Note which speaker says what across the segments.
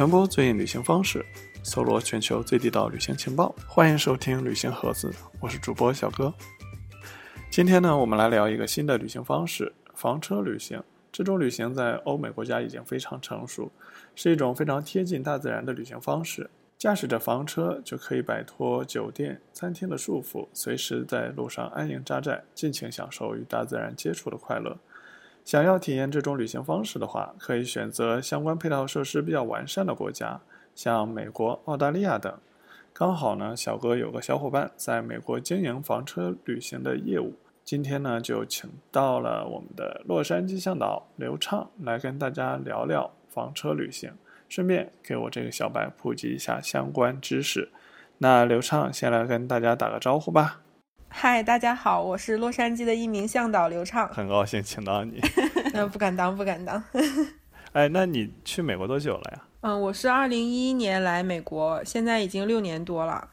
Speaker 1: 传播最硬旅行方式，搜罗全球最地道旅行情报。欢迎收听旅行盒子，我是主播小哥。今天呢，我们来聊一个新的旅行方式——房车旅行。这种旅行在欧美国家已经非常成熟，是一种非常贴近大自然的旅行方式。驾驶着房车就可以摆脱酒店、餐厅的束缚，随时在路上安营扎寨，尽情享受与大自然接触的快乐。想要体验这种旅行方式的话，可以选择相关配套设施比较完善的国家，像美国、澳大利亚等。刚好呢，小哥有个小伙伴在美国经营房车旅行的业务，今天呢就请到了我们的洛杉矶向导刘畅来跟大家聊聊房车旅行，顺便给我这个小白普及一下相关知识。那刘畅先来跟大家打个招呼吧。
Speaker 2: 嗨，大家好，我是洛杉矶的一名向导刘畅，
Speaker 1: 很高兴请到你。
Speaker 2: 那 不敢当，不敢当。
Speaker 1: 哎，那你去美国多久了呀？
Speaker 2: 嗯，我是二零一一年来美国，现在已经六年多了。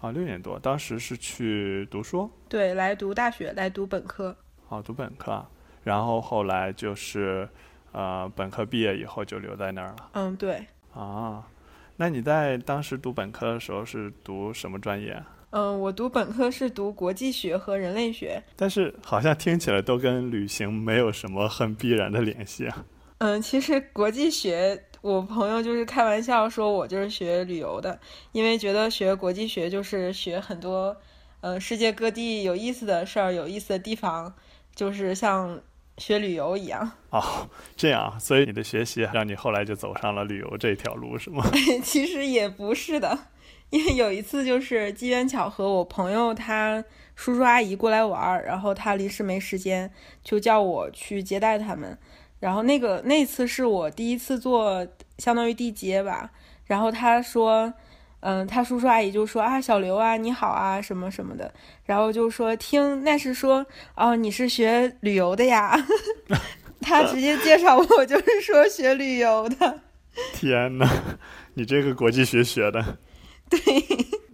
Speaker 1: 啊，六年多，当时是去读书？
Speaker 2: 对，来读大学，来读本科。
Speaker 1: 哦，读本科，然后后来就是，呃，本科毕业以后就留在那儿了。
Speaker 2: 嗯，对。
Speaker 1: 啊，那你在当时读本科的时候是读什么专业？
Speaker 2: 嗯，我读本科是读国际学和人类学，
Speaker 1: 但是好像听起来都跟旅行没有什么很必然的联系啊。
Speaker 2: 嗯，其实国际学，我朋友就是开玩笑说我就是学旅游的，因为觉得学国际学就是学很多，嗯，世界各地有意思的事儿、有意思的地方，就是像学旅游一样。
Speaker 1: 哦，这样，所以你的学习让你后来就走上了旅游这条路，是吗？
Speaker 2: 其实也不是的。因为有一次就是机缘巧合，我朋友他叔叔阿姨过来玩儿，然后他临时没时间，就叫我去接待他们。然后那个那次是我第一次做相当于地接吧。然后他说，嗯，他叔叔阿姨就说啊，小刘啊，你好啊，什么什么的。然后就说听那是说哦，你是学旅游的呀？他直接介绍我就是说学旅游的。
Speaker 1: 天呐，你这个国际学学的。
Speaker 2: 对，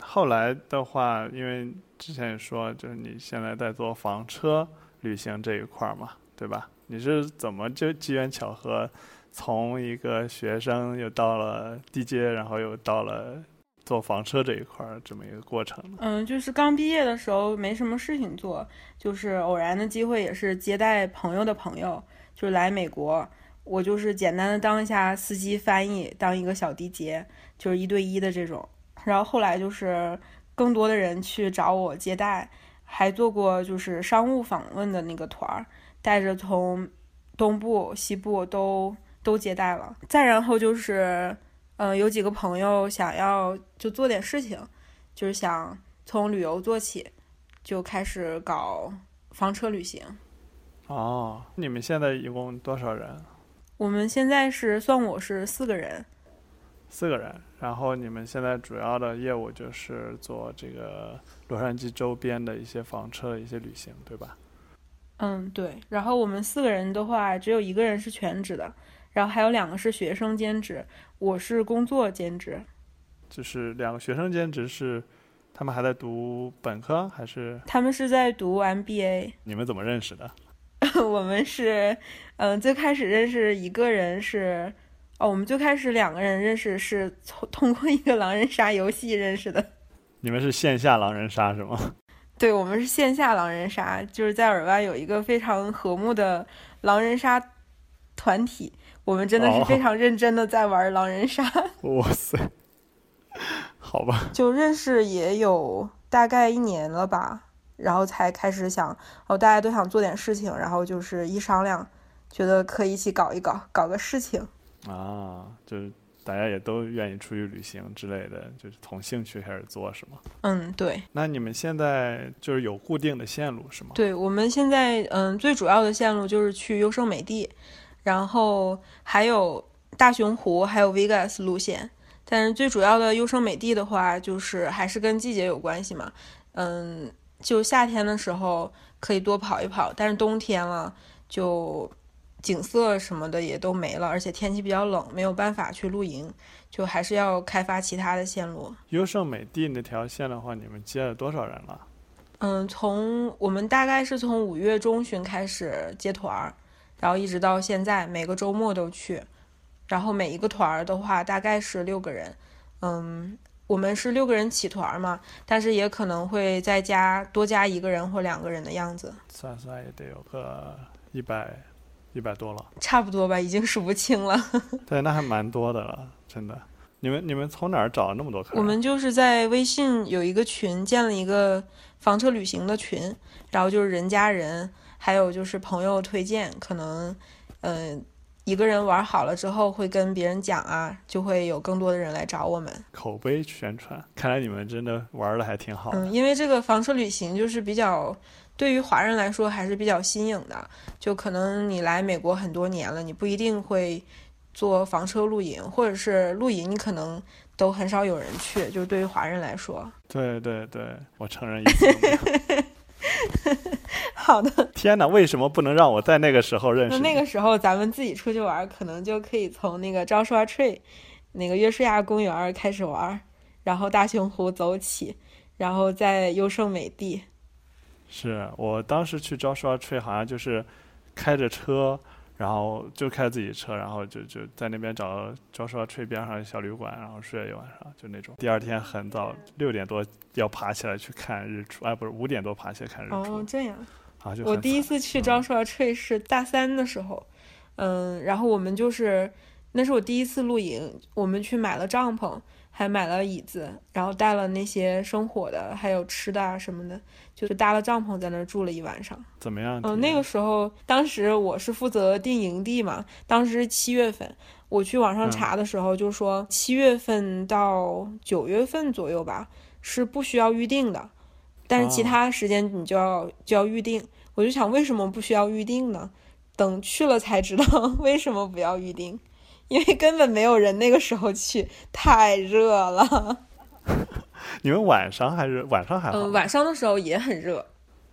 Speaker 1: 后来的话，因为之前也说，就是你现在在做房车旅行这一块嘛，对吧？你是怎么就机缘巧合，从一个学生又到了地接，然后又到了做房车这一块这么一个过程呢？
Speaker 2: 嗯，就是刚毕业的时候没什么事情做，就是偶然的机会，也是接待朋友的朋友，就是来美国，我就是简单的当一下司机翻译，当一个小地接，就是一对一的这种。然后后来就是更多的人去找我接待，还做过就是商务访问的那个团儿，带着从东部、西部都都接待了。再然后就是，嗯，有几个朋友想要就做点事情，就是想从旅游做起，就开始搞房车旅行。
Speaker 1: 哦，你们现在一共多少人？
Speaker 2: 我们现在是算我是四个人。
Speaker 1: 四个人，然后你们现在主要的业务就是做这个洛杉矶周边的一些房车的一些旅行，对吧？
Speaker 2: 嗯，对。然后我们四个人的话，只有一个人是全职的，然后还有两个是学生兼职，我是工作兼职。
Speaker 1: 就是两个学生兼职是，他们还在读本科还是？
Speaker 2: 他们是在读 MBA。
Speaker 1: 你们怎么认识的？
Speaker 2: 我们是，嗯，最开始认识一个人是。哦，我们最开始两个人认识是从通过一个狼人杀游戏认识的。
Speaker 1: 你们是线下狼人杀是吗？
Speaker 2: 对，我们是线下狼人杀，就是在尔湾有一个非常和睦的狼人杀团体，我们真的是非常认真的在玩狼人杀。
Speaker 1: 哇塞，好吧。
Speaker 2: 就认识也有大概一年了吧，然后才开始想，哦，大家都想做点事情，然后就是一商量，觉得可以一起搞一搞，搞个事情。
Speaker 1: 啊，就是大家也都愿意出去旅行之类的，就是从兴趣开始做，是吗？
Speaker 2: 嗯，对。
Speaker 1: 那你们现在就是有固定的线路是吗？
Speaker 2: 对，我们现在嗯，最主要的线路就是去优胜美地，然后还有大熊湖，还有 Vegas 路线。但是最主要的优胜美地的话，就是还是跟季节有关系嘛。嗯，就夏天的时候可以多跑一跑，但是冬天了就。景色什么的也都没了，而且天气比较冷，没有办法去露营，就还是要开发其他的线路。
Speaker 1: 优胜美地那条线的话，你们接了多少人了？
Speaker 2: 嗯，从我们大概是从五月中旬开始接团儿，然后一直到现在，每个周末都去。然后每一个团儿的话大概是六个人，嗯，我们是六个人起团嘛，但是也可能会再加多加一个人或两个人的样子，
Speaker 1: 算算也得有个一百一百多了，
Speaker 2: 差不多吧，已经数不清了。
Speaker 1: 对，那还蛮多的了，真的。你们你们从哪儿找那么多客人？
Speaker 2: 我们就是在微信有一个群，建了一个房车旅行的群，然后就是人加人，还有就是朋友推荐，可能，嗯。一个人玩好了之后，会跟别人讲啊，就会有更多的人来找我们。
Speaker 1: 口碑宣传，看来你们真的玩的还挺好。
Speaker 2: 嗯，因为这个房车旅行就是比较，对于华人来说还是比较新颖的。就可能你来美国很多年了，你不一定会做房车露营，或者是露营，你可能都很少有人去。就是对于华人来说，
Speaker 1: 对对对，我承认。
Speaker 2: 好的。
Speaker 1: 天哪，为什么不能让我在那个时候认识？
Speaker 2: 那个时候咱们自己出去玩，可能就可以从那个 Joshua Tree，那个约书亚公园开始玩，然后大熊湖走起，然后在优胜美地。
Speaker 1: 是我当时去 Joshua Tree，好像就是开着车。然后就开自己车，然后就就在那边找招说吹边上小旅馆，然后睡了一晚上，就那种。第二天很早六点多要爬起来去看日出，哎，不是五点多爬起来看日出。
Speaker 2: 哦，这样。
Speaker 1: 啊，就
Speaker 2: 我第一次去招说吹是大三的时候，嗯，然后我们就是那是我第一次露营，我们去买了帐篷。还买了椅子，然后带了那些生火的，还有吃的啊什么的，就搭了帐篷在那儿住了一晚上。
Speaker 1: 怎么样？
Speaker 2: 嗯，那个时候，当时我是负责订营地嘛，当时是七月份，我去网上查的时候就说七月份到九月份左右吧，是不需要预定的，但是其他时间你就要就要预定。我就想为什么不需要预定呢？等去了才知道为什么不要预定。因为根本没有人那个时候去，太热了。
Speaker 1: 你们晚上还是晚上还好？
Speaker 2: 嗯，晚上的时候也很热，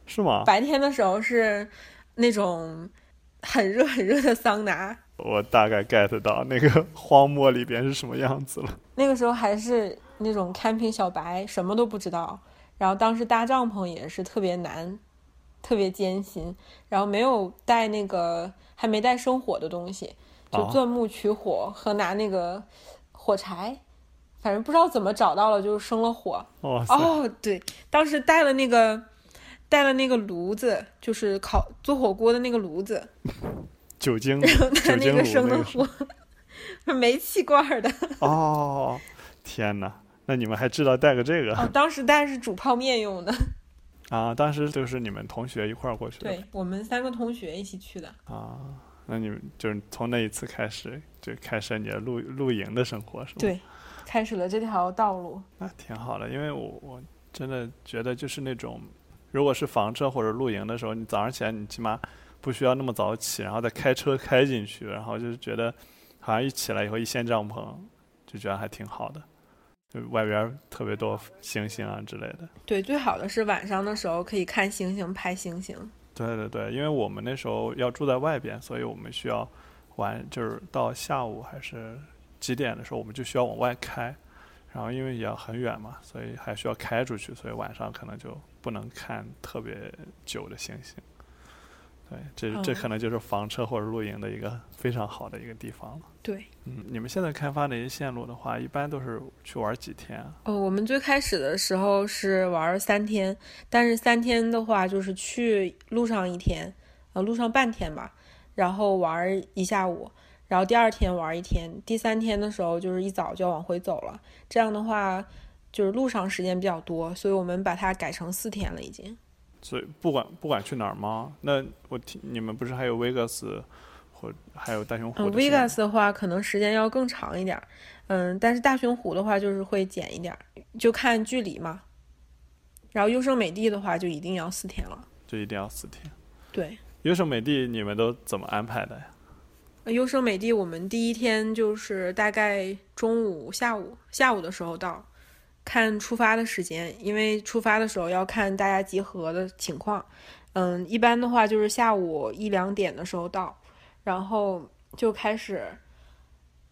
Speaker 1: 是吗？
Speaker 2: 白天的时候是那种很热很热的桑拿。
Speaker 1: 我大概 get 到那个荒漠里边是什么样子了。
Speaker 2: 那个时候还是那种 camping 小白，什么都不知道。然后当时搭帐篷也是特别难，特别艰辛。然后没有带那个，还没带生火的东西。就钻木取火和拿那个火柴，反正不知道怎么找到了，就是生了火。
Speaker 1: 哦，
Speaker 2: 对，当时带了那个带了那个炉子，就是烤做火锅的那个炉子，
Speaker 1: 酒精，
Speaker 2: 然后拿
Speaker 1: 那
Speaker 2: 个生的火，煤气罐的。
Speaker 1: 哦，天哪！那你们还知道带个这个？
Speaker 2: 哦，当时带是煮泡面用的。
Speaker 1: 啊，当时就是你们同学一块儿过去的。
Speaker 2: 对我们三个同学一起去的。
Speaker 1: 啊。那你们就是从那一次开始就开始你的露露营的生活是吗？
Speaker 2: 对，开始了这条道路。
Speaker 1: 那挺好的，因为我我真的觉得就是那种，如果是房车或者露营的时候，你早上起来你起码不需要那么早起，然后再开车开进去，然后就是觉得好像一起来以后一掀帐篷，就觉得还挺好的，就外边特别多星星啊之类的。
Speaker 2: 对，最好的是晚上的时候可以看星星、拍星星。
Speaker 1: 对对对，因为我们那时候要住在外边，所以我们需要晚，就是到下午还是几点的时候，我们就需要往外开。然后因为也要很远嘛，所以还需要开出去，所以晚上可能就不能看特别久的星星。对，这这可能就是房车或者露营的一个非常好的一个地方了。
Speaker 2: 对，
Speaker 1: 嗯，你们现在开发那些线路的话，一般都是去玩几天啊？
Speaker 2: 哦，我们最开始的时候是玩三天，但是三天的话就是去路上一天，呃，路上半天吧，然后玩一下午，然后第二天玩一天，第三天的时候就是一早就要往回走了。这样的话就是路上时间比较多，所以我们把它改成四天了，已经。
Speaker 1: 所以不管不管去哪儿吗？那我听你们不是还有 Vegas 或还有大熊湖
Speaker 2: ？Vegas 的话可能时间要更长一点，嗯，但是大熊湖的话就是会减一点，就看距离嘛。然后优胜美地的话就一定要四天了，
Speaker 1: 就一定要四天。
Speaker 2: 对，
Speaker 1: 优胜美地你们都怎么安排的呀？
Speaker 2: 优胜美地我们第一天就是大概中午、下午、下午的时候到。看出发的时间，因为出发的时候要看大家集合的情况。嗯，一般的话就是下午一两点的时候到，然后就开始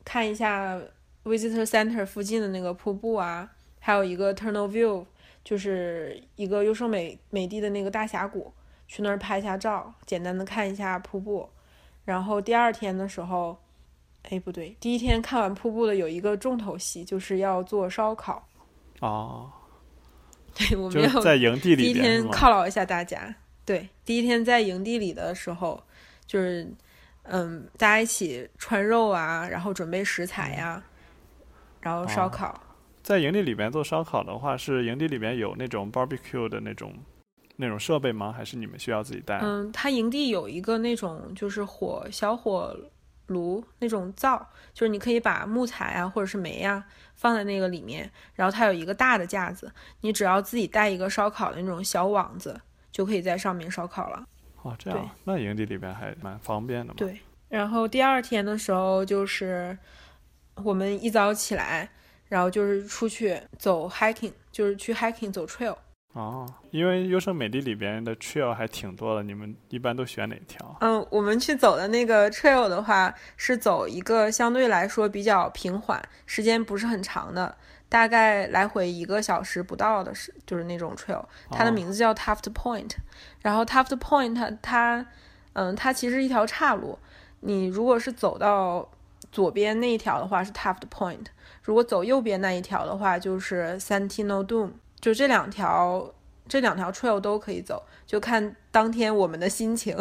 Speaker 2: 看一下 Visitor Center 附近的那个瀑布啊，还有一个 Tunnel View，就是一个优胜美美地的那个大峡谷，去那儿拍一下照，简单的看一下瀑布。然后第二天的时候，哎，不对，第一天看完瀑布的有一个重头戏，就是要做烧烤。
Speaker 1: 哦，
Speaker 2: 对，我们要
Speaker 1: 就是在营地里第一？
Speaker 2: 天犒劳一下大家。对，第一天在营地里的时候，就是嗯，大家一起串肉啊，然后准备食材呀、然后烧
Speaker 1: 哦
Speaker 2: 烤。
Speaker 1: 在营地里边做烧烤的话，是营地里边有那种 barbecue 的那种那种设备吗？还是你们需要自己带？
Speaker 2: 嗯，它营地有一个那种就是火小火炉那种灶，就是你可以把木材啊或者是煤啊放在那个里面，然后它有一个大的架子，你只要自己带一个烧烤的那种小网子，就可以在上面烧烤了。
Speaker 1: 哦，这样，那营地里边还蛮方便的嘛。
Speaker 2: 对然后第二天的时候，就是我们一早起来，然后就是出去走 hiking，就是去 hiking 走 trail。
Speaker 1: 哦，因为优胜美地里边的 trail 还挺多的，你们一般都选哪条？
Speaker 2: 嗯，我们去走的那个 trail 的话，是走一个相对来说比较平缓，时间不是很长的，大概来回一个小时不到的是，就是那种 trail。它的
Speaker 1: 哦
Speaker 2: 名字叫 Taft Point，然后 Taft Point 它它，嗯，它其实一条岔路。你如果是走到左边那一条的话是 Taft Point，如果走右边那一条的话就是 Santino Dome，就这两条这两条 trail 都可以走，就看当天我们的心情。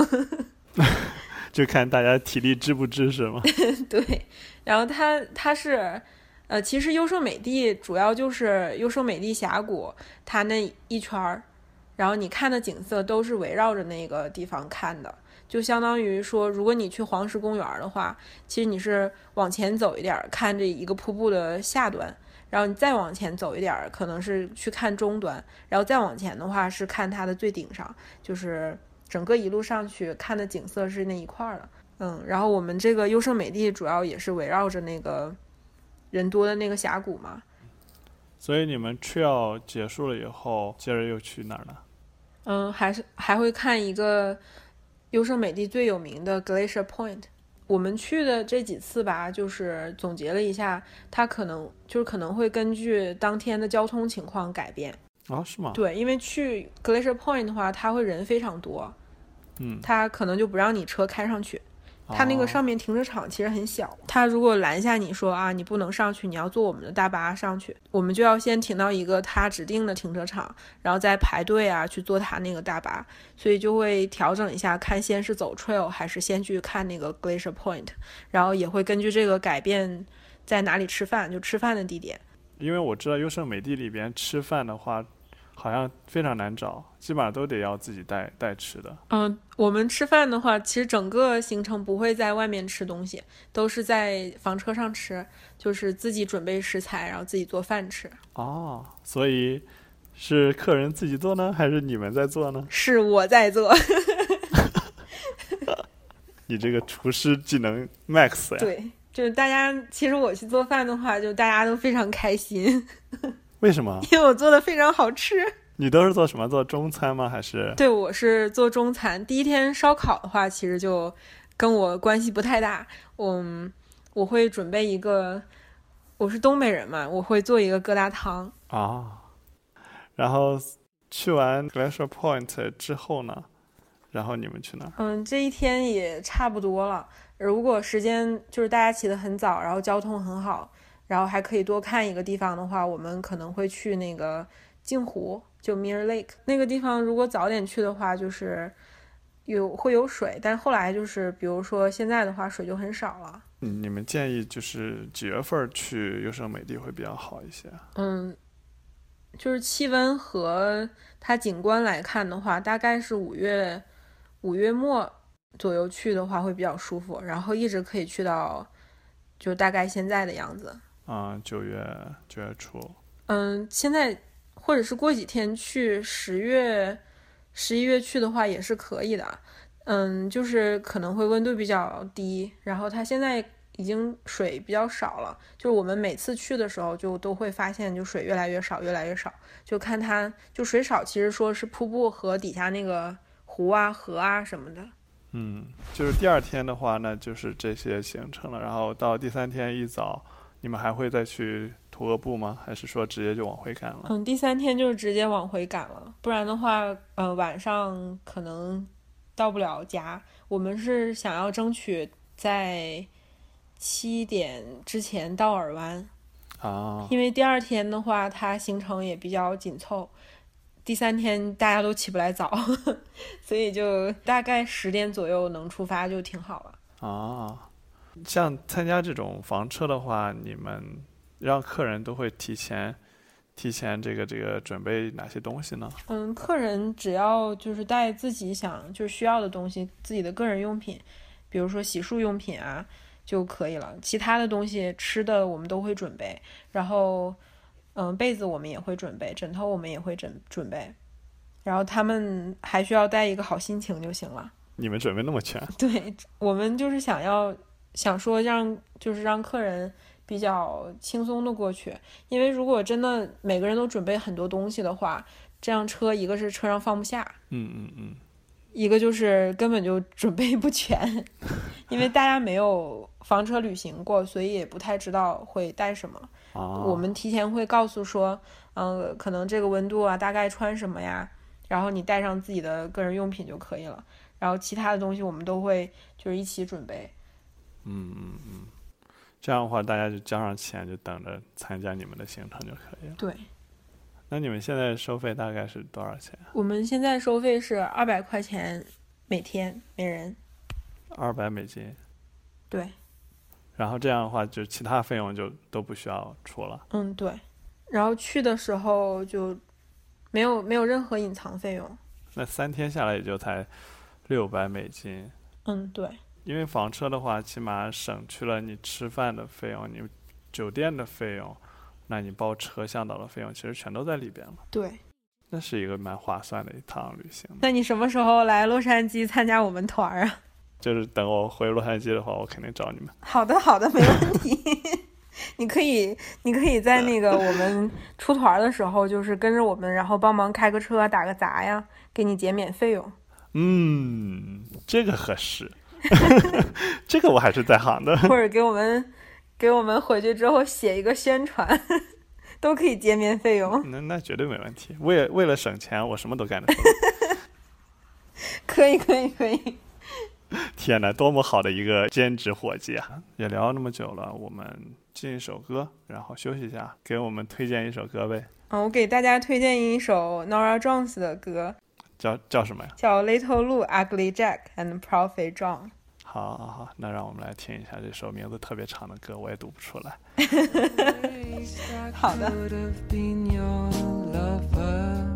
Speaker 1: 就看大家体力支不支持嘛？
Speaker 2: 对，然后它它是，呃，其实优胜美地主要就是优胜美地峡谷，它那一圈儿，然后你看的景色都是围绕着那个地方看的，就相当于说，如果你去黄石公园的话，其实你是往前走一点儿，看这一个瀑布的下端。然后你再往前走一点儿，可能是去看终端，然后再往前的话是看它的最顶上，就是整个一路上去看的景色是那一块儿的。嗯，然后我们这个优胜美地主要也是围绕着那个人多的那个峡谷嘛。
Speaker 1: 所以你们 trail 结束了以后，接着又去哪儿呢？
Speaker 2: 嗯，还是还会看一个优胜美地最有名的 Glacier Point。我们去的这几次吧，就是总结了一下，它可能就是可能会根据当天的交通情况改变。
Speaker 1: 啊，是吗？
Speaker 2: 对，因为去 Glacier Point 的话，它会人非常多，
Speaker 1: 嗯，
Speaker 2: 它可能就不让你车开上去。它那个
Speaker 1: 哦
Speaker 2: 上面停车场其实很小，它如果拦下你说啊，你不能上去，你要坐我们的大巴上去，我们就要先停到一个它指定的停车场，然后再排队啊去坐它那个大巴，所以就会调整一下，看先是走 trail 还是先去看那个 Glacier Point，然后也会根据这个改变在哪里吃饭，就吃饭的地点。
Speaker 1: 因为我知道优胜美地里边吃饭的话，好像非常难找，基本上都得要自己带带吃的。
Speaker 2: 嗯，我们吃饭的话，其实整个行程不会在外面吃东西，都是在房车上吃，就是自己准备食材，然后自己做饭吃。
Speaker 1: 哦，所以是客人自己做呢，还是你们在做呢？
Speaker 2: 是我在做，
Speaker 1: 你这个厨师技能 max 呀！
Speaker 2: 对，就是大家其实我去做饭的话，就大家都非常开心，
Speaker 1: 为什么？
Speaker 2: 因为我做的非常好吃。
Speaker 1: 你都是做什么？做中餐吗？还是？
Speaker 2: 对，我是做中餐。第一天烧烤的话，其实就跟我关系不太大。我我会准备一个，我是东北人嘛，我会做一个疙瘩汤。
Speaker 1: 啊，然后去完 Glacier Point 之后呢？然后你们去哪儿？
Speaker 2: 嗯，这一天也差不多了。如果时间就是大家起得很早，然后交通很好，然后还可以多看一个地方的话，我们可能会去那个镜湖，就 Mirror Lake 那个地方。如果早点去的话，就是有会有水，但后来就是比如说现在的话，水就很少了。
Speaker 1: 嗯，你们建议就是几月份去优胜美地会比较好一些？
Speaker 2: 嗯，就是气温和它景观来看的话，大概是五月五月末左右去的话会比较舒服，然后一直可以去到就大概现在的样子。
Speaker 1: 啊、九月九月初。
Speaker 2: 嗯，现在或者是过几天去十月、十一月去的话也是可以的。嗯，就是可能会温度比较低，然后它现在已经水比较少了，就是我们每次去的时候就都会发现就水越来越少，越来越少，就看它就水少，其实说是瀑布和底下那个湖啊、河啊什么的。
Speaker 1: 嗯，就是第二天的话，呢就是这些行程了。然后到第三天一早，你们还会再去徒额部吗？还是说直接就往回赶了？
Speaker 2: 嗯，第三天就是直接往回赶了，不然的话，呃，晚上可能到不了家。我们是想要争取在七点之前到尔湾，
Speaker 1: 啊，
Speaker 2: 因为第二天的话，它行程也比较紧凑，第三天大家都起不来早，所以就大概十点左右能出发就挺好了。
Speaker 1: 啊，像参加这种房车的话，你们让客人都会提前提前这个这个准备哪些东西呢？
Speaker 2: 嗯，客人只要就是带自己想就是需要的东西，自己的个人用品，比如说洗漱用品啊就可以了。其他的东西吃的我们都会准备，然后嗯被子我们也会准备，枕头我们也会准准备，然后他们还需要带一个好心情就行了。
Speaker 1: 你们准备那么全？
Speaker 2: 对我们就是想要想说让就是让客人比较轻松的过去，因为如果真的每个人都准备很多东西的话，这辆车一个是车上放不下，
Speaker 1: 嗯嗯嗯，
Speaker 2: 一个就是根本就准备不全，因为大家没有房车旅行过，所以也不太知道会带什么。
Speaker 1: 啊，
Speaker 2: 我们提前会告诉说，嗯、可能这个温度啊，大概穿什么呀，然后你带上自己的个人用品就可以了。然后其他的东西我们都会就是一起准备。
Speaker 1: 嗯嗯嗯，这样的话大家就交上钱，就等着参加你们的行程就可以了。
Speaker 2: 对，
Speaker 1: 那你们现在收费大概是多少钱？
Speaker 2: 我们现在收费是二百块钱每天每人。
Speaker 1: 二百美金。
Speaker 2: 对，
Speaker 1: 然后这样的话，就其他费用就都不需要出了。
Speaker 2: 嗯对。然后去的时候就没有没有任何隐藏费用。
Speaker 1: 那三天下来也就才六百美金。
Speaker 2: 嗯对。
Speaker 1: 因为房车的话，起码省去了你吃饭的费用、你酒店的费用，那你包车向导的费用，其实全都在里边了。
Speaker 2: 对。
Speaker 1: 那是一个蛮划算的一趟旅行。
Speaker 2: 那你什么时候来洛杉矶参加我们团儿啊？
Speaker 1: 就是等我回洛杉矶的话，我肯定找你们。
Speaker 2: 好的，好的，没问题。你可以，你可以在那个我们出团儿的时候，就是跟着我们，然后帮忙开个车、打个杂呀，给你减免费用。
Speaker 1: 嗯，这个合适，这个我还是在行的。
Speaker 2: 或者给我们，给我们回去之后写一个宣传，都可以减免费用。
Speaker 1: 那那绝对没问题。为为了省钱，我什么都干得出。
Speaker 2: 可以，可以，可以。
Speaker 1: 天哪，多么好的一个兼职伙计啊！也聊了那么久了，我们进一首歌，然后休息一下，给我们推荐一首歌呗。
Speaker 2: 嗯，我给大家推荐一首 Nora Jones 的歌，
Speaker 1: 叫叫什么呀？
Speaker 2: 叫《Little Lou, Ugly Jack and Prophet John》。
Speaker 1: 好，好，好，那让我们来听一下这首名字特别长的歌，我也读不出来。
Speaker 2: 好的。
Speaker 3: could have been your lover.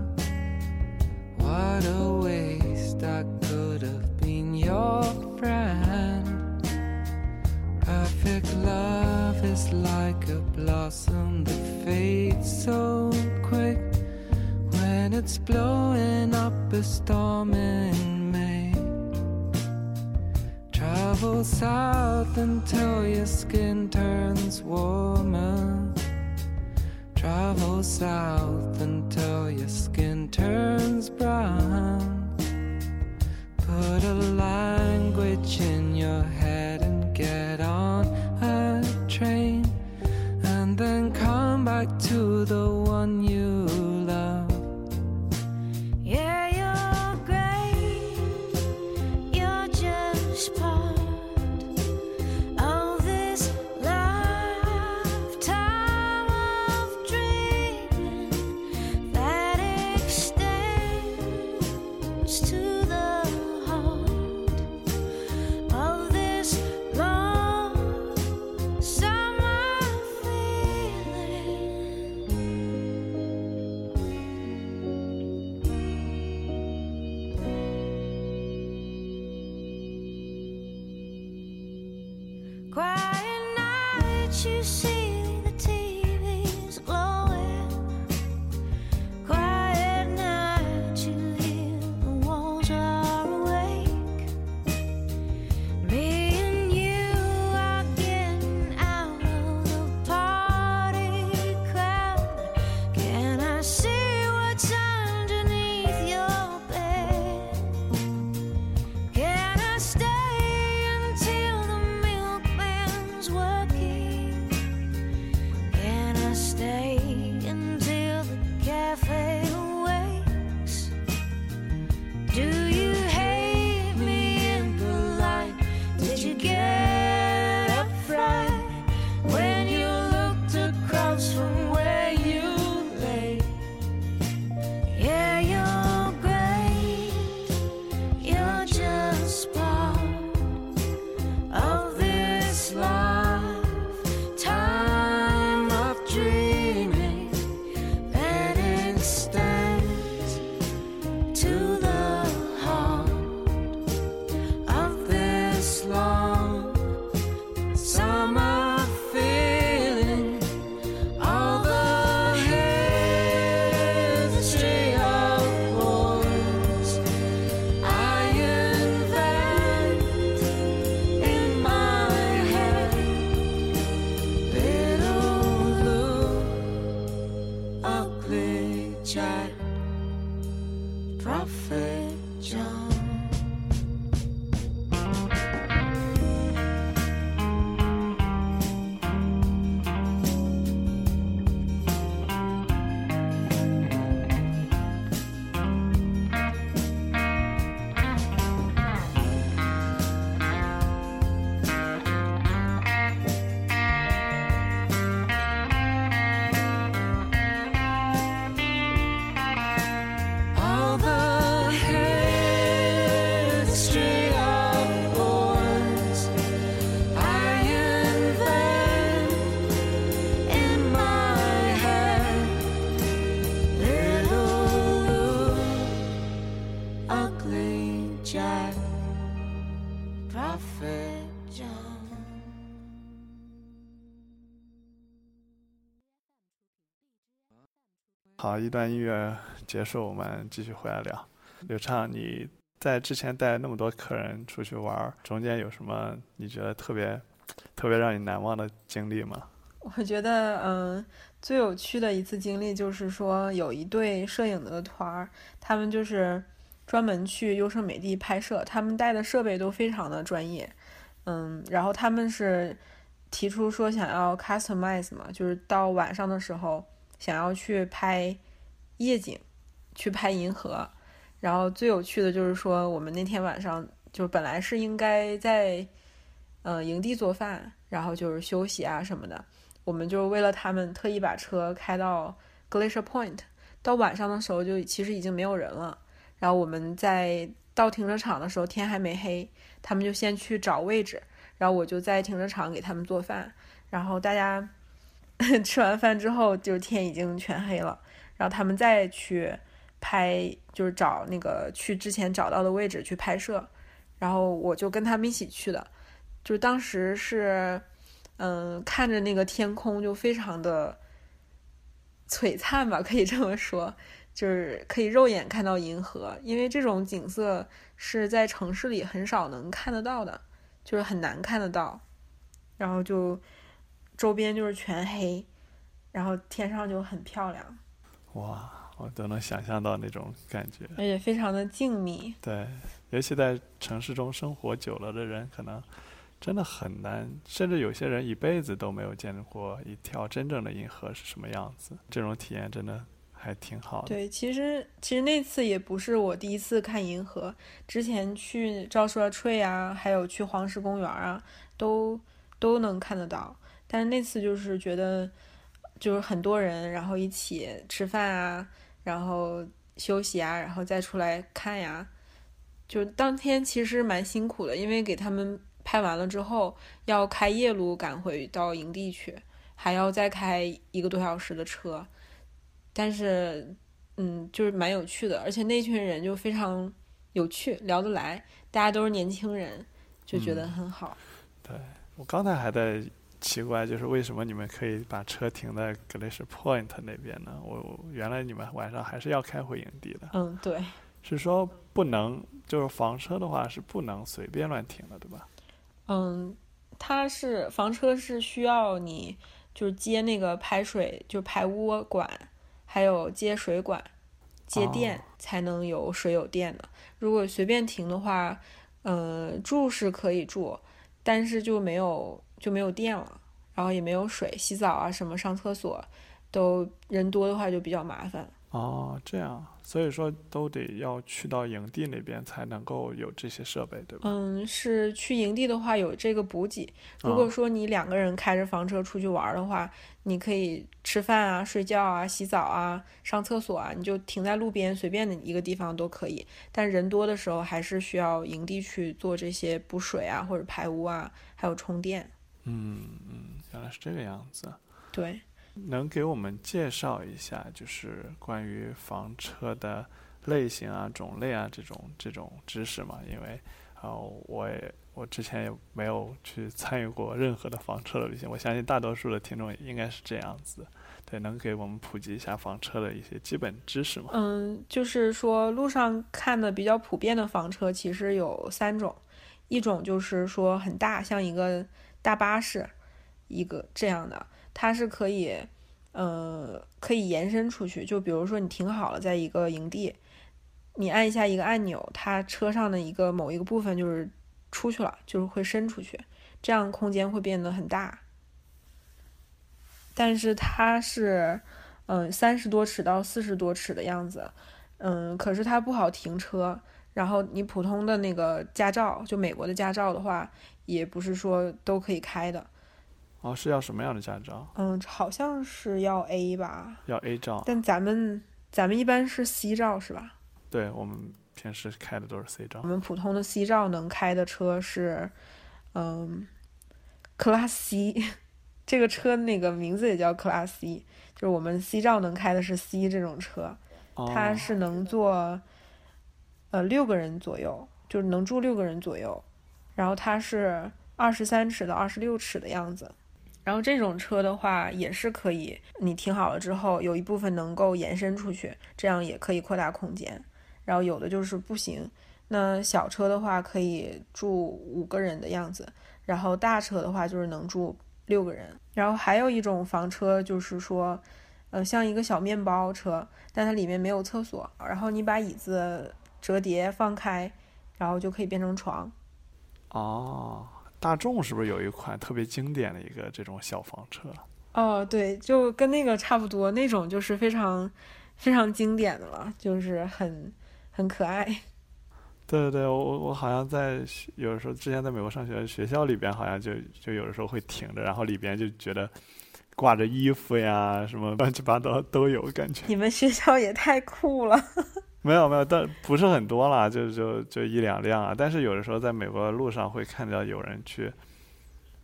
Speaker 3: What a waste! I could have been your friend. Perfect love is like a blossom that fades so quick when it's blowing up a storm in May. Travel south until your skin turns warmer. Travel south until your skin turns brown. Put a language in your head and get on a train. And then come back to the one you
Speaker 1: 好，一段音乐结束，我们继续回来聊。刘畅，你在之前带那么多客人出去玩，中间有什么你觉得特别特别让你难忘的经历吗？
Speaker 2: 我觉得，嗯，最有趣的一次经历就是说，有一对摄影的团儿，他们就是专门去优胜美地拍摄，他们带的设备都非常的专业，嗯，然后他们是提出说想要 customize 嘛，就是到晚上的时候想要去拍夜景，去拍银河，然后最有趣的就是说，我们那天晚上就本来是应该在呃营地做饭，然后就是休息啊什么的。我们就为了他们特意把车开到 Glacier Point，到晚上的时候就其实已经没有人了。然后我们在到停车场的时候天还没黑，他们就先去找位置，然后我就在停车场给他们做饭。然后大家 吃完饭之后，就天已经全黑了，然后他们再去拍，就是找那个去之前找到的位置去拍摄。然后我就跟他们一起去的，就是当时是。嗯，看着那个天空就非常的璀璨吧，可以这么说，就是可以肉眼看到银河，因为这种景色是在城市里很少能看得到的，就是很难看得到。然后就周边就是全黑，然后天上就很漂亮，
Speaker 1: 哇，我都能想象到那种感觉。
Speaker 2: 而且非常的静谧。
Speaker 1: 对，尤其在城市中生活久了的人，可能真的很难，甚至有些人一辈子都没有见过一条真正的银河是什么样子。这种体验真的还挺好的。
Speaker 2: 对，其实其实那次也不是我第一次看银河，之前去昭说 tree 啊，还有去黄石公园啊，都都能看得到。但是那次就是觉得，就是很多人，然后一起吃饭啊，然后休息啊，然后再出来看呀。就当天其实蛮辛苦的，因为给他们拍完了之后，要开夜路赶回到营地去，还要再开一个多小时的车。但是，嗯，就是蛮有趣的，而且那群人就非常有趣，聊得来，大家都是年轻人，就觉得很好。
Speaker 1: 对我刚才还在奇怪，就是为什么你们可以把车停在 Glacier Point 那边呢？我我原来你们晚上还是要开回营地的，
Speaker 2: 嗯，对，
Speaker 1: 是说不能，就是房车的话是不能随便乱停的，对吧？
Speaker 2: 嗯，它是房车是需要你就是接那个排水，就排污管，还有接水管、接电
Speaker 1: 哦
Speaker 2: 才能有水有电的。如果随便停的话，呃，住是可以住，但是就没有就没有电了，然后也没有水，洗澡啊什么上厕所都人多的话就比较麻烦。
Speaker 1: 哦，这样，所以说都得要去到营地那边才能够有这些设备，对吧？
Speaker 2: 嗯，是去营地的话有这个补给。如果
Speaker 1: 哦
Speaker 2: 说你两个人开着房车出去玩儿的话，你可以吃饭啊、睡觉啊、洗澡啊、上厕所啊，你就停在路边随便的一个地方都可以。但人多的时候，还是需要营地去做这些补水啊，或者排污啊，还有充电。
Speaker 1: 嗯嗯，原来是这个样子。
Speaker 2: 对，
Speaker 1: 能给我们介绍一下，就是关于房车的类型啊、种类啊这种这种知识吗？因为，呃，我也我之前也没有去参与过任何的房车的旅行，我相信大多数的听众应该是这样子。对，能给我们普及一下房车的一些基本知识吗？
Speaker 2: 嗯，就是说路上看的比较普遍的房车其实有三种，一种就是说很大，像一个大巴士，一个这样的，它是可以，呃，可以延伸出去。就比如说你停好了，在一个营地，你按一下一个按钮，它车上的一个某一个部分就是出去了，就是会伸出去，这样空间会变得很大。但是它是，嗯，三十多尺到四十多尺的样子，嗯，可是它不好停车。然后你普通的那个驾照，就美国的驾照的话，也不是说都可以开的。
Speaker 1: 哦，是要什么样的驾照？
Speaker 2: 嗯，好像是要 A 吧，
Speaker 1: 要 A 照？
Speaker 2: 但咱们咱们一般是 C 照是吧？
Speaker 1: 对，我们平时开的都是 C 照
Speaker 2: 我。们普通的 C 照能开的车是，嗯，Class C，这个车那个名字也叫 Class C，就是我们 C 照能开的是 C 这种车，它
Speaker 1: 哦，
Speaker 2: 是能坐，呃，六个人左右，就是能住六个人左右，然后它是二十三尺到二十六尺的样子。然后这种车的话也是可以，你停好了之后，有一部分能够延伸出去，这样也可以扩大空间。然后有的就是不行，那小车的话可以住五个人的样子，然后大车的话就是能住六个人。然后还有一种房车就是说，呃，像一个小面包车，但它里面没有厕所，然后你把椅子折叠放开，然后就可以变成床。
Speaker 1: 哦，大众是不是有一款特别经典的一个这种小房车？
Speaker 2: 哦，对，就跟那个差不多，那种就是非常非常经典的了，就是很很可爱。
Speaker 1: 对对对，我我我好像在学有的时候之前在美国上学，学校里边好像就就有的时候会停着，然后里边就觉得挂着衣服呀，什么乱七八糟都有感觉。
Speaker 2: 你们学校也太酷了。
Speaker 1: 没有没有，但不是很多啦，就就就一两辆啊。但是有的时候在美国的路上会看到有人去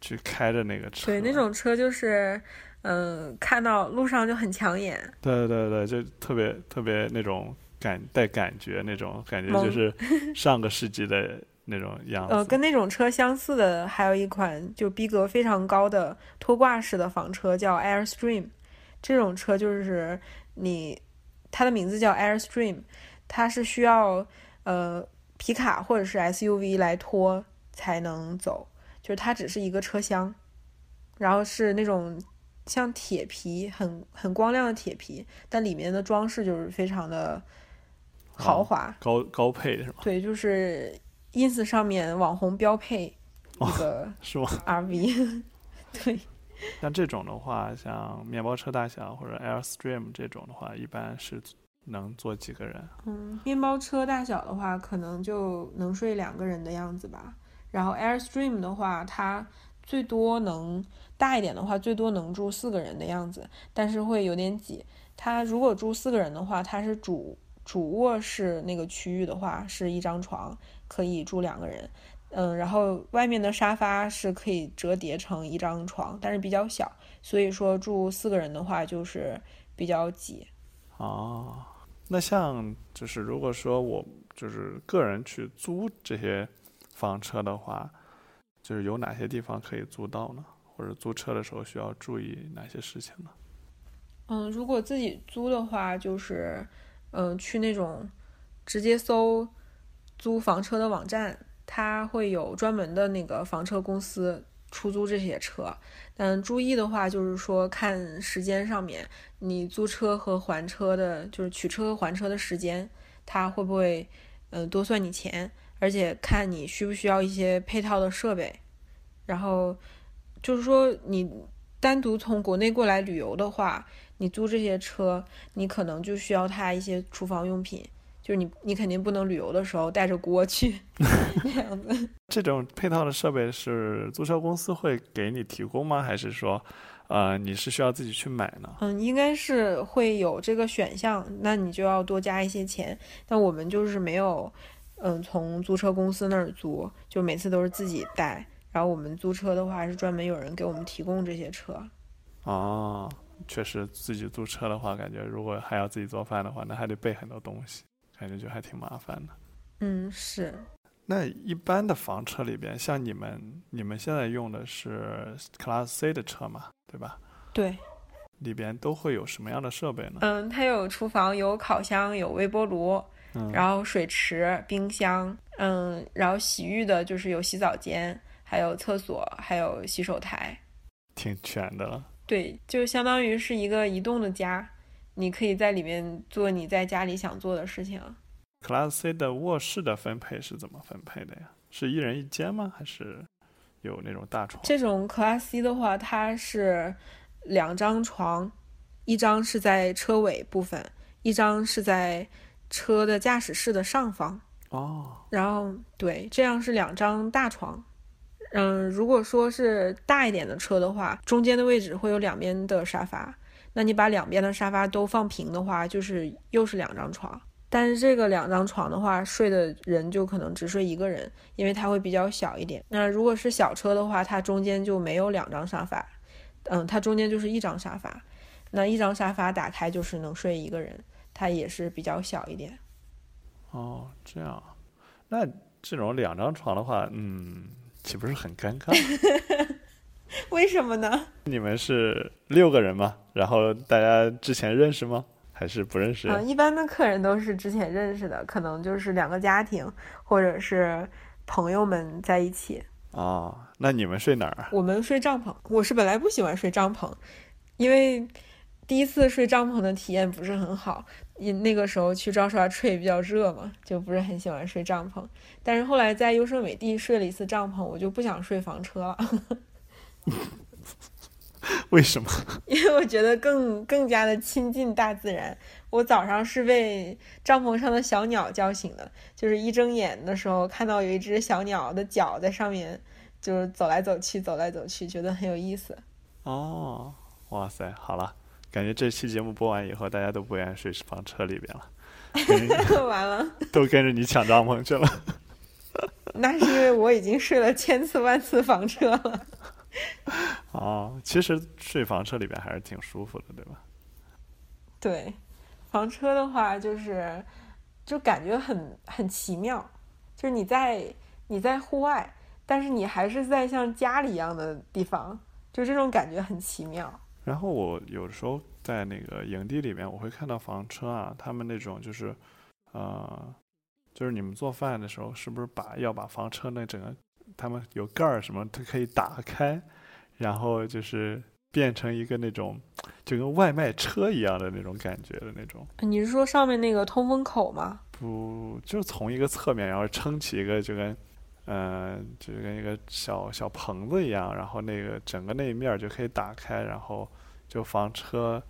Speaker 1: 去开着那个车，
Speaker 2: 对，那种车就是，嗯、看到路上就很抢眼。
Speaker 1: 对对对，就特别特别那种感带感觉那种感觉，就是 上个世纪的那种样子。
Speaker 2: 呃，跟那种车相似的还有一款就逼格非常高的拖挂式的房车，叫 Airstream。这种车就是你，它的名字叫 Airstream，它是需要呃皮卡或者是 SUV 来拖才能走，就是它只是一个车厢，然后是那种像铁皮很很光亮的铁皮，但里面的装饰就是非常的豪
Speaker 1: 哦
Speaker 2: 华。
Speaker 1: 高高配是吗？
Speaker 2: 对，就是 ins 上面网红标配一个
Speaker 1: 是吗
Speaker 2: ？RV，对，
Speaker 1: 像这种的话，像面包车大小或者 Airstream 这种的话，一般是能坐几个人？
Speaker 2: 嗯，面包车大小的话，可能就能睡两个人的样子吧。然后 Airstream 的话，它最多能大一点的话，最多能住四个人的样子，但是会有点挤。它如果住四个人的话，它是主主卧室那个区域的话，是一张床，可以住两个人。嗯，然后外面的沙发是可以折叠成一张床，但是比较小，所以说住四个人的话就是比较挤。
Speaker 1: 哦，那像就是如果说我就是个人去租这些房车的话，就是有哪些地方可以租到呢？或者租车的时候需要注意哪些事情呢？
Speaker 2: 嗯，如果自己租的话，就是嗯，去那种直接搜租房车的网站，它会有专门的那个房车公司出租这些车。但注意的话，就是说看时间上面，你租车和还车的，就是取车和还车的时间，它会不会嗯多算你钱？而且看你需不需要一些配套的设备。然后就是说你单独从国内过来旅游的话，你租这些车，你可能就需要它一些厨房用品，就是你你肯定不能旅游的时候带着锅去 那样子。
Speaker 1: 这种配套的设备是租车公司会给你提供吗？还是说，呃，你是需要自己去买呢？
Speaker 2: 嗯，应该是会有这个选项，那你就要多加一些钱。但我们就是没有，嗯，从租车公司那儿租，就每次都是自己带。然后我们租车的话，是专门有人给我们提供这些车。
Speaker 1: 哦，确实，自己租车的话，感觉如果还要自己做饭的话，那还得备很多东西，感觉就还挺麻烦的。
Speaker 2: 嗯，是。
Speaker 1: 那一般的房车里边，像你们你们现在用的是 Class C 的车嘛，对吧？
Speaker 2: 对，
Speaker 1: 里边都会有什么样的设备呢？
Speaker 2: 嗯，它有厨房，有烤箱，有微波炉，
Speaker 1: 嗯，
Speaker 2: 然后水池、冰箱，嗯，然后洗浴的就是有洗澡间，还有厕所，还有洗手台。
Speaker 1: 挺全的了。
Speaker 2: 对，就相当于是一个移动的家，你可以在里面做你在家里想做的事情。
Speaker 1: Class C 的卧室的分配是怎么分配的呀？是一人一间吗？还是有那种大床？
Speaker 2: 这种 Class C 的话，它是两张床，一张是在车尾部分，一张是在车的驾驶室的上方。
Speaker 1: 哦，
Speaker 2: 然后对，这样是两张大床。嗯，如果说是大一点的车的话，中间的位置会有两边的沙发。那你把两边的沙发都放平的话，就是又是两张床。但是这个两张床的话，睡的人就可能只睡一个人，因为它会比较小一点。那如果是小车的话，它中间就没有两张沙发，嗯，它中间就是一张沙发。那一张沙发打开就是能睡一个人，它也是比较小一点。
Speaker 1: 哦，这样，那这种两张床的话，嗯，岂不是很尴尬？
Speaker 2: 为什么呢？
Speaker 1: 你们是六个人吗？然后大家之前认识吗？还是不认识？
Speaker 2: 嗯，一般的客人都是之前认识的，可能就是两个家庭或者是朋友们在一起。
Speaker 1: 哦，那你们睡哪儿啊？
Speaker 2: 我们睡帐篷，我是本来不喜欢睡帐篷，因为第一次睡帐篷的体验不是很好，因那个时候去昭刷吹比较热嘛，就不是很喜欢睡帐篷。但是后来在优胜美地睡了一次帐篷，我就不想睡房车了，
Speaker 1: 为什么？
Speaker 2: 因为我觉得更更加的亲近大自然。我早上是被帐篷上的小鸟叫醒的，就是一睁眼的时候看到有一只小鸟的脚在上面，就是走来走去，走来走去，觉得很有意思。
Speaker 1: 哦，哇塞，好了，感觉这期节目播完以后，大家都不愿意睡房车里边了，
Speaker 2: 完了。
Speaker 1: 都跟着你抢帐篷去了。
Speaker 2: 那是因为我已经睡了千次万次房车了。
Speaker 1: 哦，其实睡房车里边还是挺舒服的，对吧？
Speaker 2: 对，房车的话就是，就感觉很很奇妙，就是你在你在户外，但是你还是在像家里一样的地方，就这种感觉很奇妙。
Speaker 1: 然后我有的时候在那个营地里面，我会看到房车啊，他们那种就是，呃，就是你们做饭的时候，是不是把要把房车那整个，他们有盖儿什么，它可以打开，然后就是变成一个那种就跟外卖车一样的那种感觉的那种，
Speaker 2: 你是说上面那个通风口吗？
Speaker 1: 不就从一个侧面，然后撑起一个就跟。呃，就跟一个小小棚子一样，然后那个整个那一面儿就可以打开，然后就房车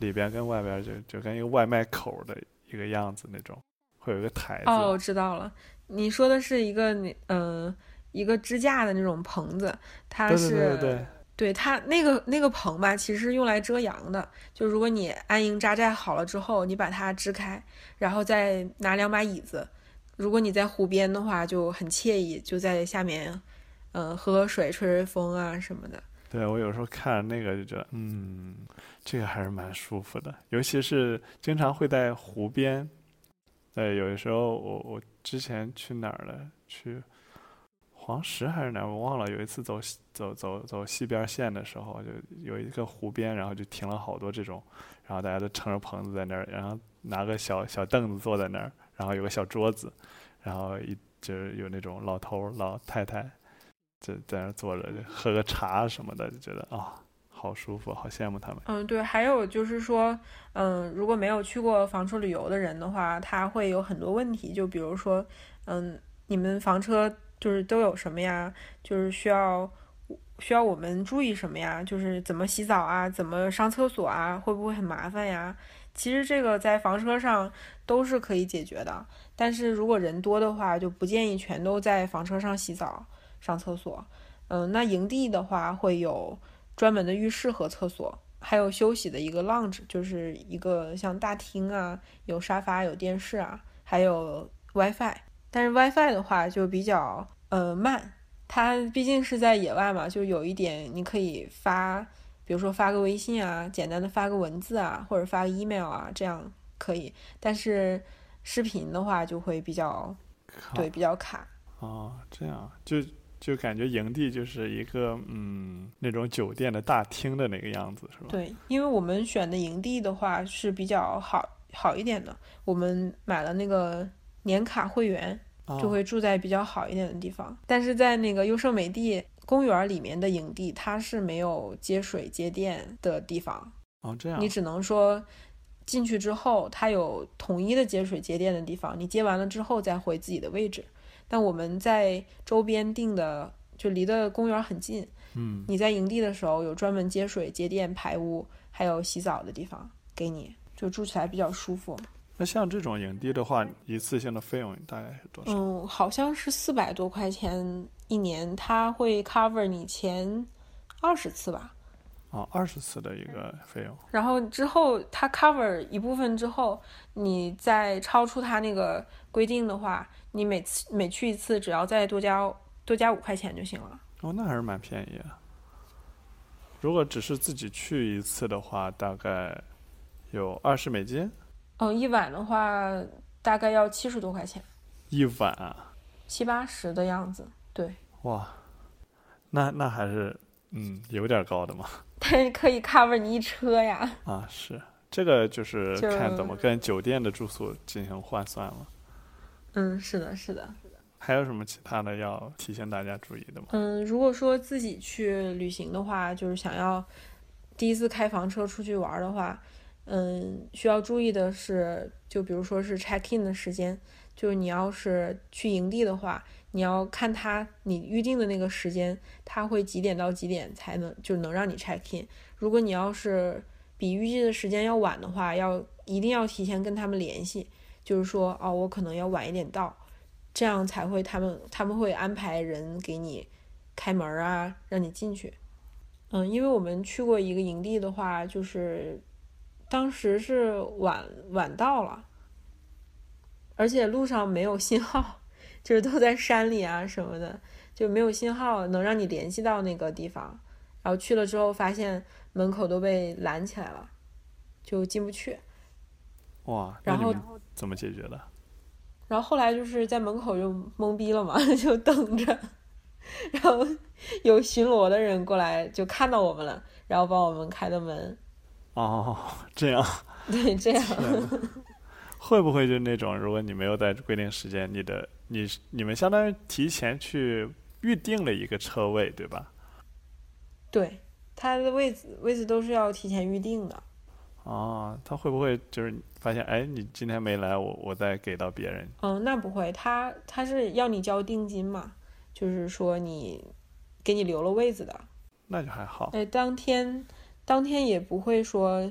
Speaker 1: 里边跟外边儿就就跟一个外卖口的一个样子那种，会有一个台子。
Speaker 2: 哦，我知道了，你说的是一个那嗯、一个支架的那种棚子，它是
Speaker 1: 对对对
Speaker 2: 对它那个那个棚吧，其实用来遮阳的。就如果你安营扎寨好了之后，你把它支开，然后再拿两把椅子，如果你在湖边的话，就很惬意，就在下面，嗯、喝喝水、吹吹风啊什么的。
Speaker 1: 对我有时候看那个就觉得，嗯，这个还是蛮舒服的，尤其是经常会在湖边。对，有的时候我我之前去哪儿了？去黄石还是哪儿？我忘了。有一次走西走走走西边线的时候，就有一个湖边，然后就停了好多这种，然后大家都撑着棚子在那儿，然后拿个小小凳子坐在那儿，然后有个小桌子，然后一就是有那种老头老太太，就在那儿坐着，喝个茶什么的，就觉得啊、好舒服，好羡慕他们。
Speaker 2: 嗯，对，还有就是说，嗯，如果没有去过房车旅游的人的话，他会有很多问题，就比如说，嗯，你们房车就是都有什么呀？就是需要需要我们注意什么呀？就是怎么洗澡啊，怎么上厕所啊，会不会很麻烦呀？其实这个在房车上都是可以解决的，但是如果人多的话，就不建议全都在房车上洗澡、上厕所。嗯，那营地的话会有专门的浴室和厕所，还有休息的一个 lounge，就是一个像大厅啊，有沙发、有电视啊，还有 WiFi。但是 WiFi 的话就比较呃慢，它毕竟是在野外嘛，就有一点你可以发，比如说发个微信啊，简单的发个文字啊，或者发个 email 啊，这样可以。但是视频的话就会比较对比较卡。
Speaker 1: 哦，这样就就感觉营地就是一个嗯那种酒店的大厅的那个样子，是吧？
Speaker 2: 对，因为我们选的营地的话是比较好好一点的，我们买了那个年卡会员，
Speaker 1: 哦
Speaker 2: 就会住在比较好一点的地方。但是在那个优胜美地公园里面的营地，它是没有接水接电的地方，
Speaker 1: 哦这样
Speaker 2: 你只能说进去之后，它有统一的接水接电的地方，你接完了之后再回自己的位置。但我们在周边订的就离的公园很近，
Speaker 1: 嗯
Speaker 2: 你在营地的时候有专门接水、接电、排污，还有洗澡的地方给你，就住起来比较舒服。
Speaker 1: 那像这种影帝的话，一次性的费用大概是多少？
Speaker 2: 嗯，好像是四百多块钱一年，他会 cover 你前二十次吧。
Speaker 1: 哦，二十次的一个费用。
Speaker 2: 然后之后他 cover 一部分之后，你再超出他那个规定的话，你每次每去一次只要再多加多加五块钱就行了。
Speaker 1: 哦，那还是蛮便宜啊。如果只是自己去一次的话，大概有二十美金
Speaker 2: 嗯，一晚的话大概要七十多块钱，
Speaker 1: 一晚啊！
Speaker 2: 七八十的样子。对，
Speaker 1: 哇，那那还是嗯，有点高的嘛。
Speaker 2: 但是可以 cover 你一车呀。
Speaker 1: 啊，是这个就是看怎么跟酒店的住宿进行换算了。
Speaker 2: 嗯，是的，是的。
Speaker 1: 还有什么其他的要提醒大家注意的吗？
Speaker 2: 嗯，如果说自己去旅行的话，就是想要第一次开房车出去玩儿的话，嗯，需要注意的是，就比如说是 check in 的时间，就是你要是去营地的话，你要看他你预定的那个时间，他会几点到几点才能就能让你 check in。如果你要是比预计的时间要晚的话，要一定要提前跟他们联系，就是说哦，我可能要晚一点到。这样才会他们他们会安排人给你开门啊，让你进去。嗯，因为我们去过一个营地的话，就是当时是晚晚到了，而且路上没有信号，就是都在山里啊什么的，就没有信号能让你联系到那个地方。然后去了之后，发现门口都被拦起来了，就进不去。
Speaker 1: 哇，
Speaker 2: 然后
Speaker 1: 怎么解决的？
Speaker 2: 然后后来就是在门口就懵逼了嘛，就等着，然后有巡逻的人过来就看到我们了，然后帮我们开的门。
Speaker 1: 哦，这样
Speaker 2: 对，这样，
Speaker 1: 会不会就那种，如果你没有在规定时间，你的你你们相当于提前去预定了一个车位，对吧？
Speaker 2: 对，他的位置位置都是要提前预定的。
Speaker 1: 哦，他会不会就是发现，哎，你今天没来，我我再给到别人？
Speaker 2: 嗯，那不会，他他是要你交定金嘛，就是说你给你留了位子的。
Speaker 1: 那就还好。
Speaker 2: 哎，当天当天也不会说，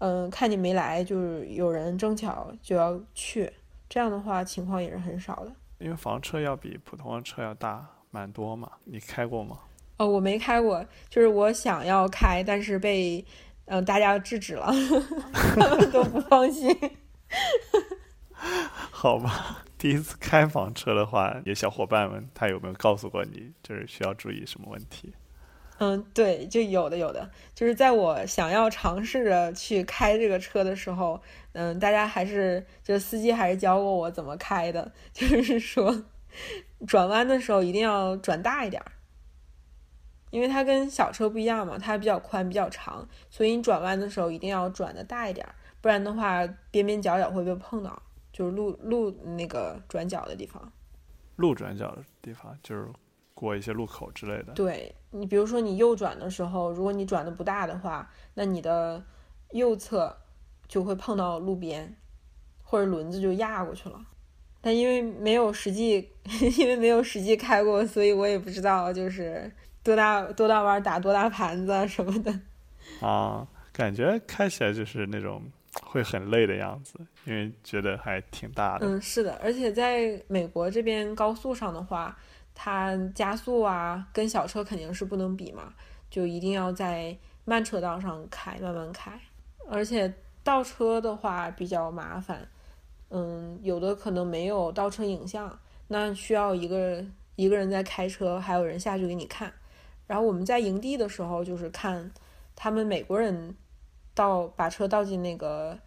Speaker 2: 嗯，看你没来，就是有人正巧就要去，这样的话情况也是很少的。
Speaker 1: 因为房车要比普通的车要大蛮多嘛，你开过吗？
Speaker 2: 哦，我没开过，就是我想要开，但是被嗯、呃大家制止了，他 们都不放心。
Speaker 1: 好吧，第一次开房车的话，你小伙伴们他有没有告诉过你，就是需要注意什么问题？
Speaker 2: 嗯，对，就有的有的，就是在我想要尝试着去开这个车的时候，嗯，大家还是就司机还是教过我怎么开的，就是说转弯的时候一定要转大一点儿，因为它跟小车不一样嘛，它比较宽比较长，所以你转弯的时候一定要转的大一点儿，不然的话边边角角会被碰到，就是路路那个转角的地方。
Speaker 1: 路转角的地方，就是过一些路口之类的。
Speaker 2: 对你，比如说你右转的时候，如果你转的不大的话，那你的右侧就会碰到路边，或者轮子就压过去了。但因为没有实际，因为没有实际开过，所以我也不知道就是多大多大弯打多大盘子啊什么的。
Speaker 1: 啊，感觉开起来就是那种会很累的样子，因为觉得还挺大的。
Speaker 2: 嗯，是的，而且在美国这边高速上的话，它加速啊跟小车肯定是不能比嘛，就一定要在慢车道上开，慢慢开。而且倒车的话比较麻烦，嗯，有的可能没有倒车影像，那需要一个一个人在开车，还有人下去给你看。然后我们在营地的时候，就是看他们美国人倒把车倒进那个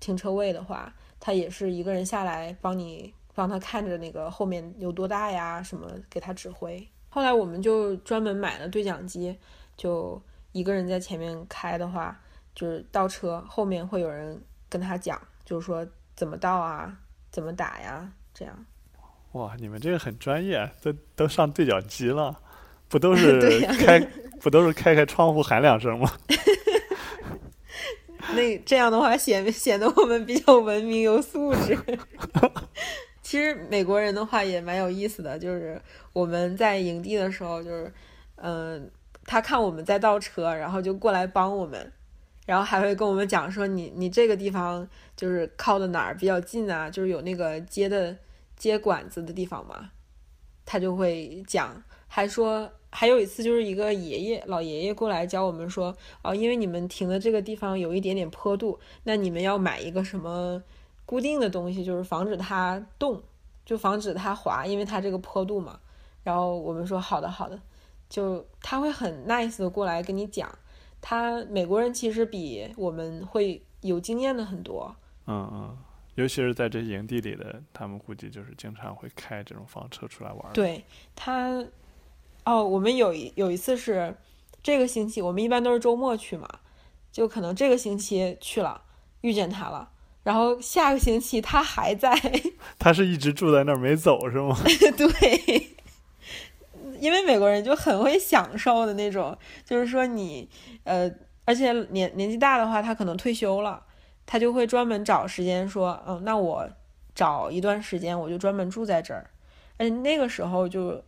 Speaker 2: 停车位的话，他也是一个人下来帮你帮他看着那个后面有多大呀，什么给他指挥。后来我们就专门买了对讲机，就一个人在前面开的话，就是倒车后面会有人跟他讲，就是说怎么倒啊，怎么打呀，这样。
Speaker 1: 哇，你们这个很专业，啊都都上对讲机了，不都 是开不都是开开窗户喊两声吗？
Speaker 2: 那这样的话显显得我们比较文明有素质。其实美国人的话也蛮有意思的，就是我们在营地的时候，就是嗯、他看我们在倒车，然后就过来帮我们，然后还会跟我们讲说你你这个地方就是靠的哪儿比较近啊，就是有那个接的接管子的地方嘛，他就会讲，还说还有一次就是一个爷爷老爷爷过来教我们说，哦，因为你们停的这个地方有一点点坡度，那你们要买一个什么固定的东西，就是防止它动，就防止它滑，因为它这个坡度嘛。然后我们说好的好的，就他会很 nice 的过来跟你讲，他美国人其实比我们会有经验的很多。
Speaker 1: 嗯嗯，尤其是在这营地里的，他们估计就是经常会开这种房车出来玩儿。，
Speaker 2: 对他，哦，我们有一有一次是，这个星期我们一般都是周末去嘛，就可能这个星期去了，遇见他了，然后下个星期他还在，
Speaker 1: 他是一直住在那儿没走是吗？
Speaker 2: 对，因为美国人就很会享受的那种，就是说你呃，而且年年纪大的话，他可能退休了，他就会专门找时间说，嗯，那我找一段时间，我就专门住在这儿，而且那个时候就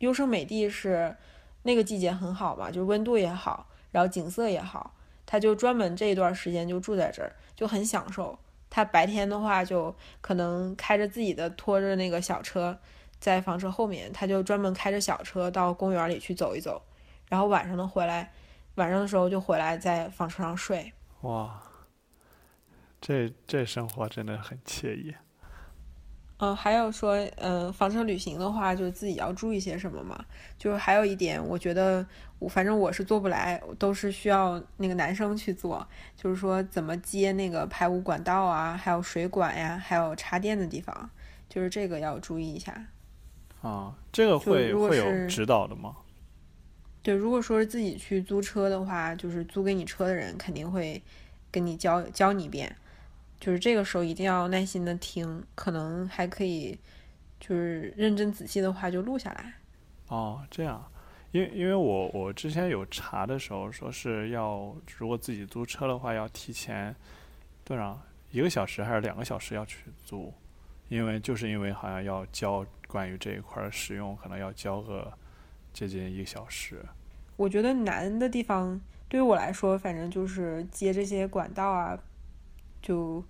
Speaker 2: 优胜美地是那个季节很好嘛，就是温度也好，然后景色也好，他就专门这一段时间就住在这儿，就很享受。他白天的话就可能开着自己的拖着那个小车。在房车后面，他就专门开着小车到公园里去走一走，然后晚上的回来，晚上的时候就回来在房车上睡。
Speaker 1: 哇，这这生活真的很惬意。
Speaker 2: 嗯，还有说，嗯，房车旅行的话，就自己要注意些什么嘛？就是还有一点，我觉得我反正我是做不来，都是需要那个男生去做。就是说怎么接那个排污管道啊，还有水管呀，还有插电的地方，就是这个要注意一下。
Speaker 1: 啊，这个会会有指导的吗？
Speaker 2: 对，如果说是自己去租车的话，就是租给你车的人肯定会跟你教教你一遍，就是这个时候一定要耐心的听，可能还可以就是认真仔细的话就录下来。
Speaker 1: 哦，这样，因为因为我我之前有查的时候说是要，如果自己租车的话，要提前多少一个小时还是两个小时要去租，因为就是因为好像要交关于这一块儿使用，可能要交个接近一个小时。
Speaker 2: 我觉得难的地方对于我来说，反正就是接这些管道啊，就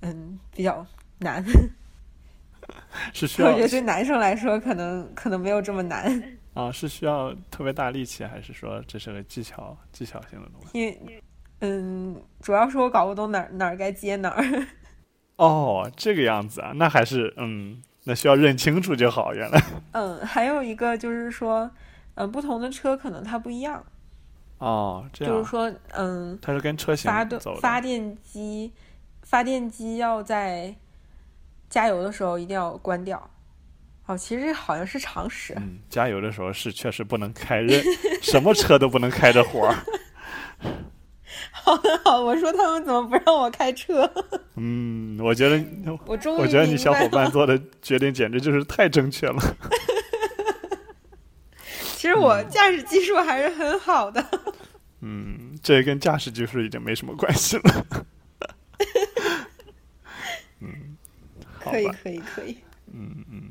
Speaker 2: 嗯比较难。
Speaker 1: 是需 要我
Speaker 2: 觉得对男生来说，可能可能没有这么难。
Speaker 1: 啊，是需要特别大力气，还是说这是个技巧技巧性的东西？
Speaker 2: 因为，嗯，主要是我搞不懂哪儿哪儿该接哪儿。
Speaker 1: 哦，这个样子啊，那还是嗯，那需要认清楚就好。原来
Speaker 2: 嗯，还有一个就是说，嗯，不同的车可能它不一样，
Speaker 1: 哦，这样
Speaker 2: 就是说，嗯，
Speaker 1: 它是跟车型
Speaker 2: 发动。发电机，发电机要在加油的时候一定要关掉。哦，其实好像是常识。
Speaker 1: 嗯，加油的时候是确实不能开任什么车都不能开着火儿。
Speaker 2: 好的，好，我说他们怎么不让我开车？
Speaker 1: 嗯，我觉得
Speaker 2: 我终于
Speaker 1: 我觉得你小伙伴做的决定简直就是太正确了。
Speaker 2: 其实我驾驶技术还是很好的。
Speaker 1: 嗯，这跟驾驶技术已经没什么关系了。嗯，好
Speaker 2: 可以，可以，可以。
Speaker 1: 嗯嗯，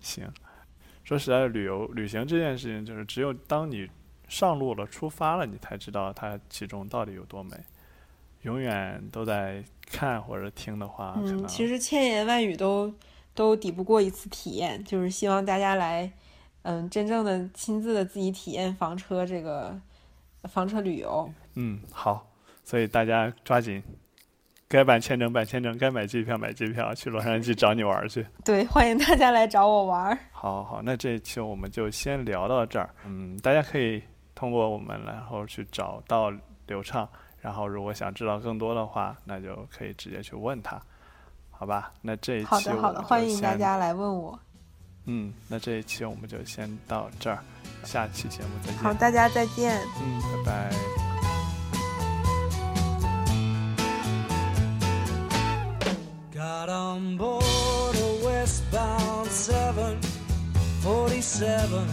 Speaker 1: 行。说实在的，旅游旅行这件事情，就是只有当你上路了、出发了，你才知道它其中到底有多美。永远都在看或者听的话，
Speaker 2: 嗯，其实千言万语都都抵不过一次体验，就是希望大家来，嗯，真正的亲自的自己体验房车这个房车旅游。
Speaker 1: 嗯好，所以大家抓紧，该办签证办签证，该买机票买机票，去洛杉矶找你玩儿去。
Speaker 2: 对，欢迎大家来找我玩儿。
Speaker 1: 好好，那这一期我们就先聊到这儿。嗯，大家可以通过我们，然后去找到刘畅，然后如果想知道更多的话，那就可以直接去问他，好吧？那这一期
Speaker 2: 好的，好的，欢迎大家来问我。
Speaker 1: 嗯，那这一期我们就先到这儿，下期节目再见。
Speaker 2: 好，大家再见。
Speaker 1: 嗯，拜拜。
Speaker 3: On board a westbound 747.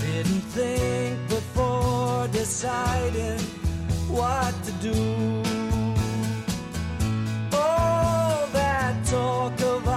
Speaker 3: Didn't think before deciding what to do. All that talk of